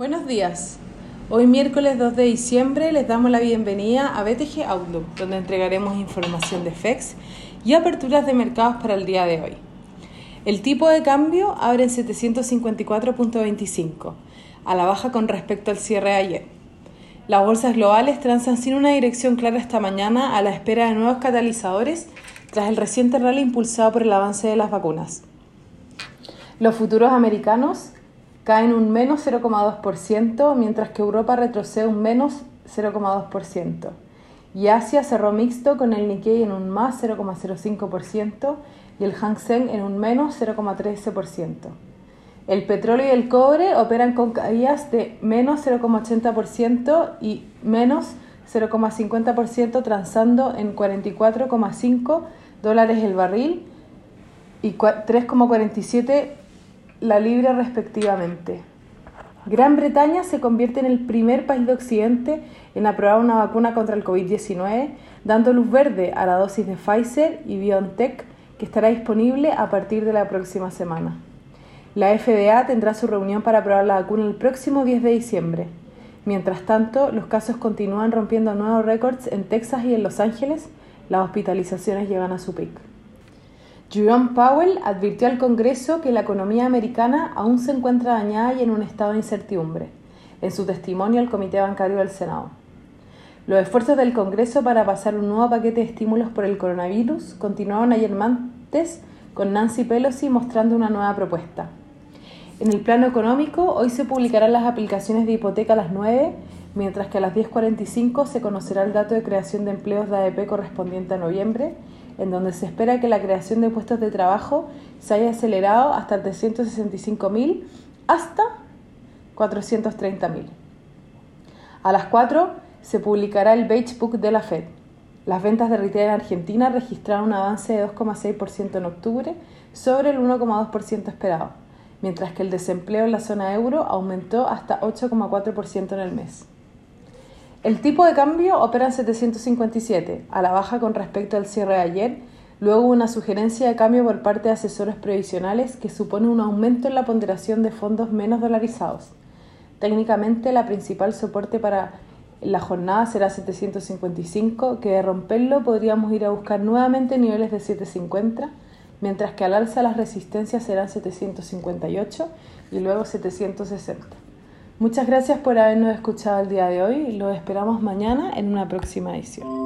Buenos días. Hoy miércoles 2 de diciembre les damos la bienvenida a BTG Outlook, donde entregaremos información de FEX y aperturas de mercados para el día de hoy. El tipo de cambio abre en 754.25, a la baja con respecto al cierre de ayer. Las bolsas globales transan sin una dirección clara esta mañana a la espera de nuevos catalizadores tras el reciente rally impulsado por el avance de las vacunas. Los futuros americanos caen un menos 0,2%, mientras que Europa retrocede un menos 0,2%. Y Asia cerró mixto con el Nikkei en un más 0,05% y el Hang Seng en un menos 0,13%. El petróleo y el cobre operan con caídas de menos 0,80% y menos 0,50% transando en 44,5 dólares el barril y 3,47 la libra respectivamente. Gran Bretaña se convierte en el primer país de Occidente en aprobar una vacuna contra el COVID-19, dando luz verde a la dosis de Pfizer y BioNTech que estará disponible a partir de la próxima semana. La FDA tendrá su reunión para aprobar la vacuna el próximo 10 de diciembre. Mientras tanto, los casos continúan rompiendo nuevos récords en Texas y en Los Ángeles, las hospitalizaciones llegan a su pico. Jerome Powell advirtió al Congreso que la economía americana aún se encuentra dañada y en un estado de incertidumbre, en su testimonio al Comité Bancario del Senado. Los esfuerzos del Congreso para pasar un nuevo paquete de estímulos por el coronavirus continuaron ayer martes con Nancy Pelosi mostrando una nueva propuesta. En el plano económico, hoy se publicarán las aplicaciones de hipoteca a las 9, mientras que a las 10.45 se conocerá el dato de creación de empleos de ADP correspondiente a noviembre en donde se espera que la creación de puestos de trabajo se haya acelerado hasta 365.000 hasta 430.000. A las 4 se publicará el Beige Book de la Fed. Las ventas de retail en Argentina registraron un avance de 2,6% en octubre sobre el 1,2% esperado, mientras que el desempleo en la zona euro aumentó hasta 8,4% en el mes. El tipo de cambio opera en 757, a la baja con respecto al cierre de ayer, luego una sugerencia de cambio por parte de asesores previsionales que supone un aumento en la ponderación de fondos menos dolarizados. Técnicamente, la principal soporte para la jornada será 755, que de romperlo podríamos ir a buscar nuevamente niveles de 750, mientras que al alza las resistencias serán 758 y luego 760. Muchas gracias por habernos escuchado el día de hoy los esperamos mañana en una próxima edición.